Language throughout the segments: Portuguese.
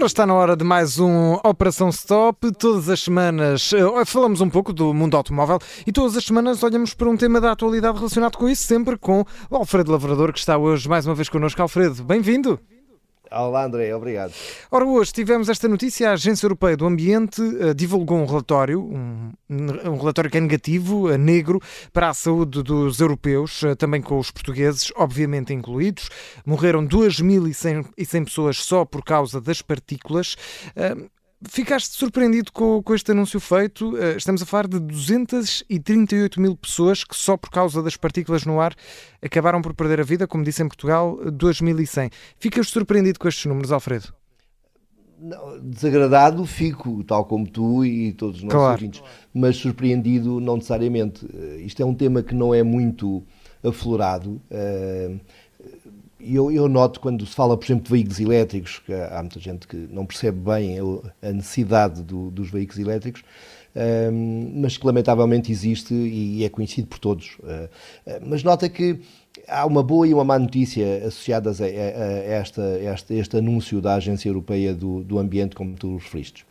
Ora, está na hora de mais um Operação Stop. Todas as semanas uh, falamos um pouco do mundo automóvel e todas as semanas olhamos para um tema da atualidade relacionado com isso, sempre com o Alfredo Lavrador, que está hoje mais uma vez connosco. Alfredo, bem-vindo. Olá, André, obrigado. Ora, hoje tivemos esta notícia: a Agência Europeia do Ambiente uh, divulgou um relatório, um, um, relatório que é negativo, uh, negro, para a saúde dos europeus, uh, também com os portugueses, obviamente incluídos. Morreram 2.100 pessoas só por causa das partículas. Ficaste surpreendido com, com, este anúncio feito? Uh, estamos a falar de 238 mil pessoas que só por causa das partículas no ar acabaram por perder a vida, como disse em Portugal, 2.100. Ficas surpreendido com estes números, Alfredo? Não, desagradado fico, tal como tu e todos os nossos claro. ouvintes, mas surpreendido não necessariamente. Uh, isto é um tema que não é muito aflorado. Eu, eu, noto quando se fala, por exemplo, de veículos elétricos, que há muita gente que não percebe bem a necessidade do, dos veículos elétricos, um, mas que lamentavelmente existe e é conhecido por todos. Uh, mas nota que há uma boa e uma má notícia associadas a, a, a, esta, a este, este, anúncio da Agência Europeia do, do Ambiente, como tu referiste.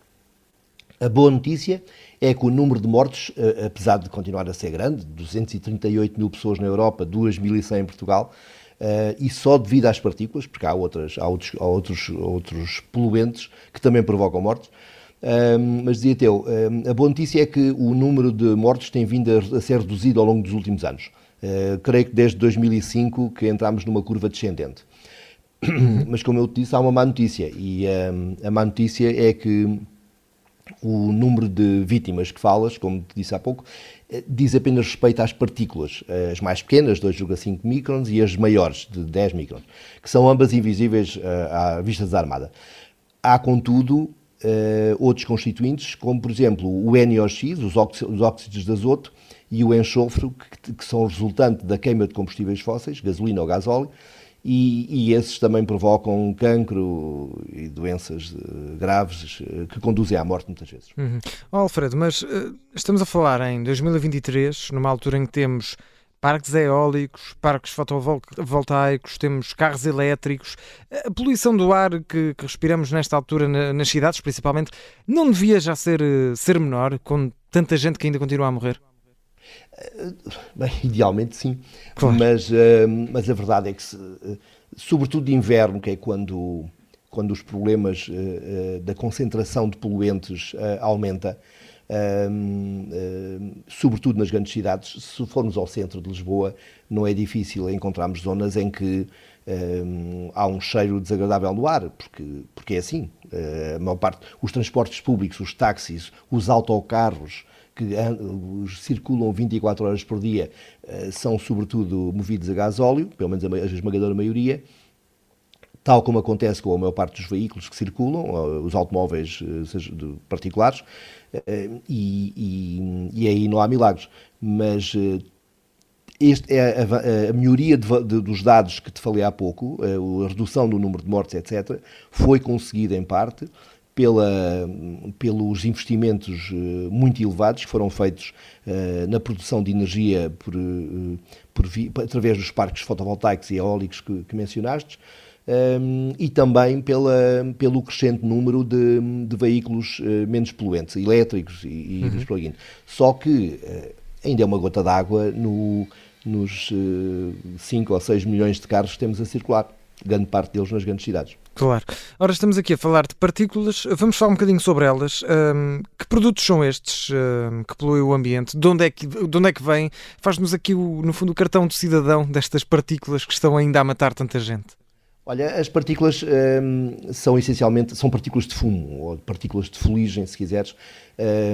A boa notícia é que o número de mortes, apesar de continuar a ser grande, 238 mil pessoas na Europa, 2.100 em Portugal, Uh, e só devido às partículas, porque há, outras, há, outros, há outros, outros poluentes que também provocam mortes. Uh, mas dizia teu, uh, a boa notícia é que o número de mortes tem vindo a, a ser reduzido ao longo dos últimos anos. creio que desde 2005 que entramos numa curva descendente. mas como eu te disse, há uma má notícia. E a má notícia é que o número de vítimas que falas, como te disse há pouco, eh, diz apenas respeito às partículas, as mais pequenas, 2,5 microns, e as maiores, de 10 microns, que são ambas invisíveis uh, à vista desarmada. Há, contudo, outros constituintes, como, por exemplo, o NOx, os, os óxidos de azoto, e o enxofre, que são resultante da queima de combustíveis fósseis, gasolina ou gasóleo, e, e, esses também provocam cancro e doenças uh, graves uh, que conduzem à morte muitas vezes. Uhum. Alfredo, mas uh, estamos a falar em 2023, numa altura em que temos parques eólicos, parques fotovoltaicos, temos carros elétricos. A poluição do ar que, que respiramos nesta altura na, nas cidades, principalmente, não devia já ser, ser menor, com tanta gente que ainda continua a morrer? Bem, idealmente sim, claro. mas, uh, mas a verdade é que, se, uh, sobretudo de inverno, que é quando, quando os problemas uh, da concentração de poluentes aumenta, sobretudo nas grandes cidades, se formos ao centro de Lisboa, não é difícil encontrarmos zonas em que há um cheiro desagradável no ar, porque, porque é assim. a maior parte, os transportes públicos, os táxis, os autocarros, que circulam 24 horas por dia eh, são sobretudo movidos a gás óleo, pelo menos a esmagadora maioria, tal como acontece com a maior parte dos veículos que circulam, os automóveis particulares, e, e, e aí não há milagres. Mas este é a, a melhoria de, de, dos dados que te falei há pouco, a redução do número de mortes, etc., foi conseguida em parte pela, pelos investimentos eh, muito elevados que foram feitos uh, na produção de energia por, uh, por através dos parques fotovoltaicos e eólicos que, que mencionaste, um, e também pela, pelo crescente número de, de veículos uh, menos poluentes, elétricos e, e uhum. plug-in. Só que ainda é uma gota d'água no, nos 5 ou 6 milhões de carros que temos a circular, grande parte deles nas grandes cidades. Claro. Ora, estamos aqui a falar de partículas. Vamos falar um bocadinho sobre elas. Um, que produtos são estes um, que poluem o ambiente? De onde é que, de onde é que vêm? Faz-nos aqui, o, no fundo, o cartão de cidadão destas partículas que estão ainda a matar tanta gente. Olha, as partículas um, são essencialmente são partículas de fumo ou partículas de fuligem, se quiseres,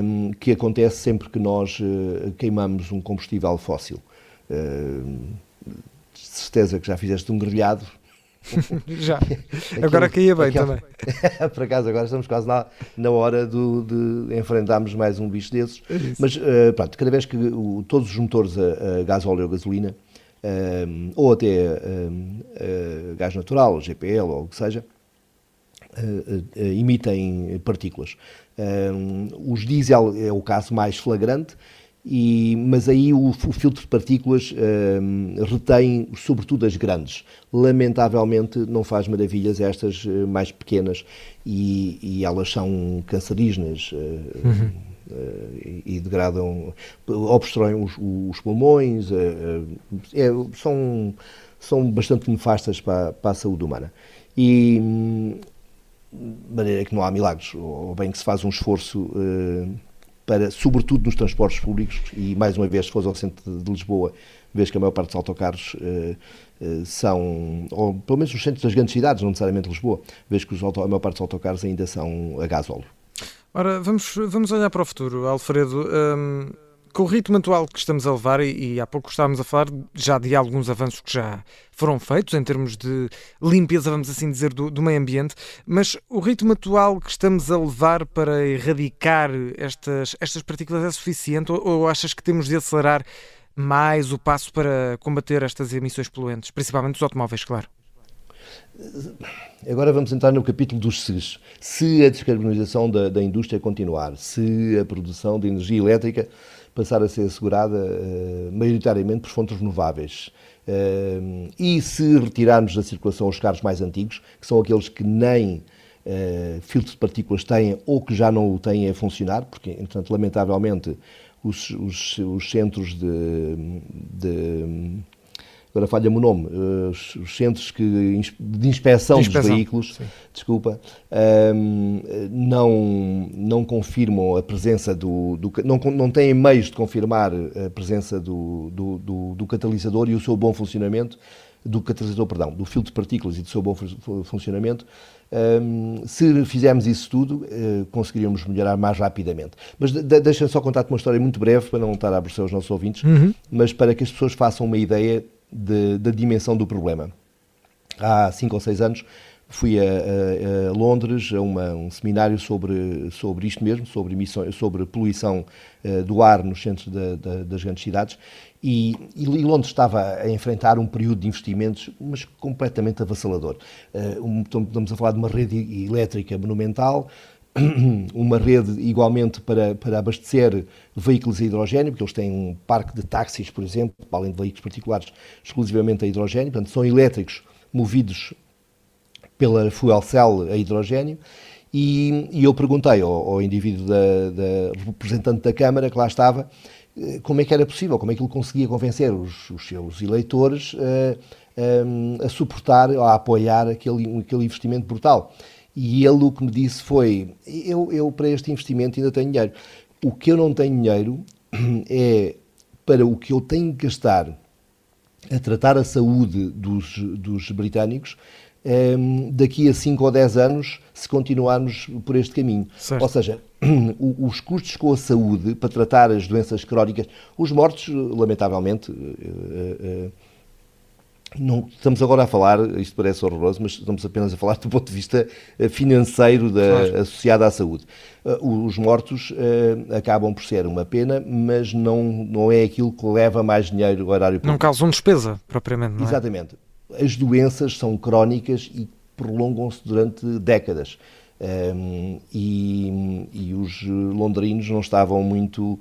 um, que acontece sempre que nós uh, queimamos um combustível fóssil. Uh, certeza que já fizeste um grelhado, Já. agora caía bem também. Por acaso, agora estamos quase na, na hora do, de enfrentarmos mais um bicho desses. É Mas, uh, pronto, cada vez que o, todos os motores a, a gás óleo ou gasolina, um, eh, ou até um, uh, gás natural, ou GPL, ou o que seja, uh, emitem partículas. os diesel é o caso mais flagrante, E, mas aí o, o, filtro de partículas uh, retém sobretudo as grandes. Lamentavelmente não faz maravilhas estas uh, mais pequenas e, e, elas são cancerígenas uh, uhum. e, degradam, obstruem os, os pulmões, é, são, são bastante nefastas para, para a saúde humana. E de maneira que não há milagres, ou bem que se faz um esforço para, sobretudo nos transportes públicos, e mais uma vez, se fores ao centro de Lisboa, vês que a maior parte dos autocarros uh, uh, são, ou pelo menos nos centros das grandes cidades, não necessariamente Lisboa, vês que os a maior parte dos autocarros ainda são a gás óleo. Ora, vamos, vamos olhar para o futuro, Alfredo. Um, com o ritmo atual que estamos a levar, e, e, há pouco estávamos a falar já de alguns avanços que já foram feitos em termos de limpeza, vamos assim dizer, do, do meio ambiente, mas o ritmo atual que estamos a levar para erradicar estas, estas partículas é suficiente ou, ou achas que temos de acelerar mais o passo para combater estas emissões poluentes, principalmente dos automóveis, claro? Agora vamos entrar no capítulo dos SES. Se a descarbonização da, da indústria continuar, se a produção de energia elétrica passar a ser assegurada uh, maioritariamente por fontes renováveis. Uh, e se retirarmos da circulação os carros mais antigos, que são aqueles que nem uh, filtro de partículas têm ou que já não o têm a funcionar, porque, entretanto, lamentavelmente, os, os, os centros de, de agora falha-me o nome, eh, os, os centros que, de inspeção, de inspeção. dos veículos, Sim. desculpa, um, ehm, não, não confirmam a presença do, do, não, não têm meios de confirmar a presença do, do, do, do catalisador e o seu bom funcionamento, do catalisador, perdão, do filtro de partículas e do seu bom funcionamento, um, ehm, se fizermos isso tudo, uh, conseguiríamos melhorar mais rapidamente. Mas de, deixa-me só contar-te uma história muito breve, para não estar a aborrecer os nossos ouvintes, uhum. mas para que as pessoas façam uma ideia de, da dimensão do problema. Há cinco ou seis anos fui a, a, a Londres a uma, um seminário sobre, sobre isto mesmo, sobre, emissões, sobre poluição uh, do ar nos centros da, da, das grandes cidades, e, e, Londres estava a enfrentar um período de investimentos, mas completamente avassalador. Uh, um, estamos a falar de uma rede elétrica monumental, uma rede igualmente para, para abastecer veículos a hidrogênio, porque eles têm um parque de táxis, por exemplo, além de veículos particulares, exclusivamente a hidrogênio, portanto, são elétricos movidos pela fuel cell a hidrogênio. E, e eu perguntei ao, ao indivíduo da, da, representante da Câmara, que lá estava, eh, como é que era possível, como é que ele conseguia convencer os, os seus eleitores uh, um, a suportar, a apoiar aquele, aquele investimento brutal. E ele o que me disse foi: eu, eu para este investimento ainda tenho dinheiro. O que eu não tenho dinheiro é para o que eu tenho que gastar a tratar a saúde dos, dos britânicos um, ehm, daqui a 5 ou 10 anos, se continuarmos por este caminho. Certo. Ou seja, os custos com a saúde para tratar as doenças crónicas, os mortos, lamentavelmente, uh, uh, não estamos agora a falar, isto parece horroroso, mas estamos apenas a falar do ponto de vista eh, financeiro da, claro. associado à saúde. Eh, os mortos uh, acabam por ser uma pena, mas não, não é aquilo que leva mais dinheiro ao horário público. Não causam despesa, propriamente, não é? Exatamente. As doenças são crónicas e prolongam-se durante décadas. Um, ehm, e, e, os londrinos não estavam muito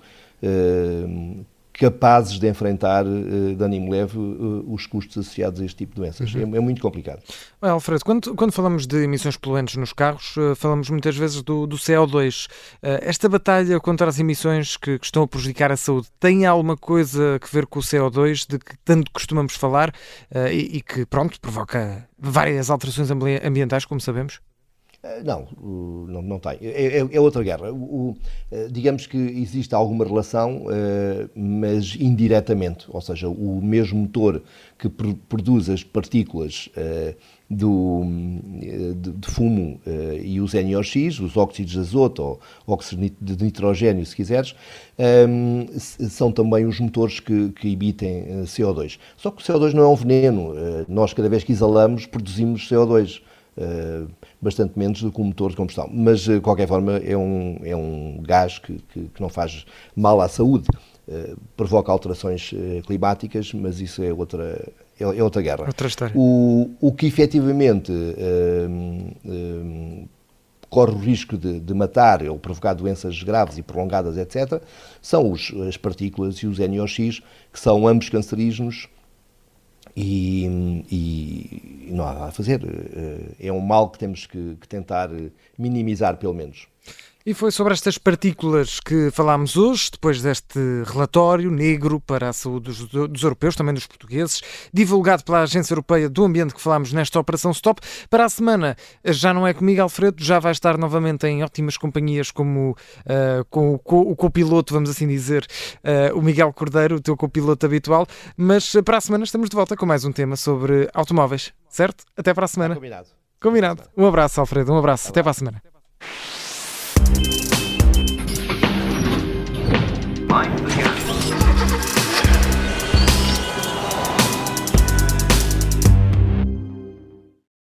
uh, capazes de enfrentar uh, de ânimo leve uh, os custos associados a este tipo de doenças. Uhum. É, é, muito complicado. Alfredo, quando, quando falamos de emissões poluentes nos carros, uh, falamos muitas vezes do, do CO2. esta batalha contra as emissões que, que, estão a prejudicar a saúde tem alguma coisa a ver com o CO2 de que tanto costumamos falar e, e que, pronto, provoca várias alterações ambientais, como sabemos? Eh, não, não, não tem. É, é, é outra guerra. O, eh, digamos que existe alguma relação, eh, mas indiretamente. Ou seja, o mesmo motor que produz as partículas do, de, fumo e os NOx, os óxidos de azoto ou óxidos de nitrogênio, se quiseres, são também os motores que, que emitem CO2. Só que o CO2 não é um veneno. Nós, cada vez que exalamos, produzimos CO2. Uh, bastante menos do que um motor de combustão. Mas, de qualquer forma, é um, é um gás que, que, que não faz mal à saúde. Uh, provoca alterações uh, climáticas, mas isso é outra, é, é outra guerra. Outra história. O, o que efetivamente corre o risco de, de, matar ou provocar doenças graves e prolongadas, etc., são os, as partículas e os NOx, que são ambos cancerígenos e, e, não há nada a fazer. É um mal que temos que, que tentar minimizar, pelo menos. E foi sobre estas partículas que falámos hoje, depois deste relatório negro para a saúde dos, dos, europeus, também dos portugueses, divulgado pela Agência Europeia do Ambiente que falámos nesta Operação Stop. Para a semana já não é comigo, Alfredo, já vai estar novamente em ótimas companhias como uh, com, com, o copiloto, vamos assim dizer, uh, o Miguel Cordeiro, o teu copiloto habitual. Mas para a semana estamos de volta com mais um tema sobre automóveis, certo? Até para a semana. combinado. Combinado. Um abraço, Alfredo, um abraço. Até para a semana.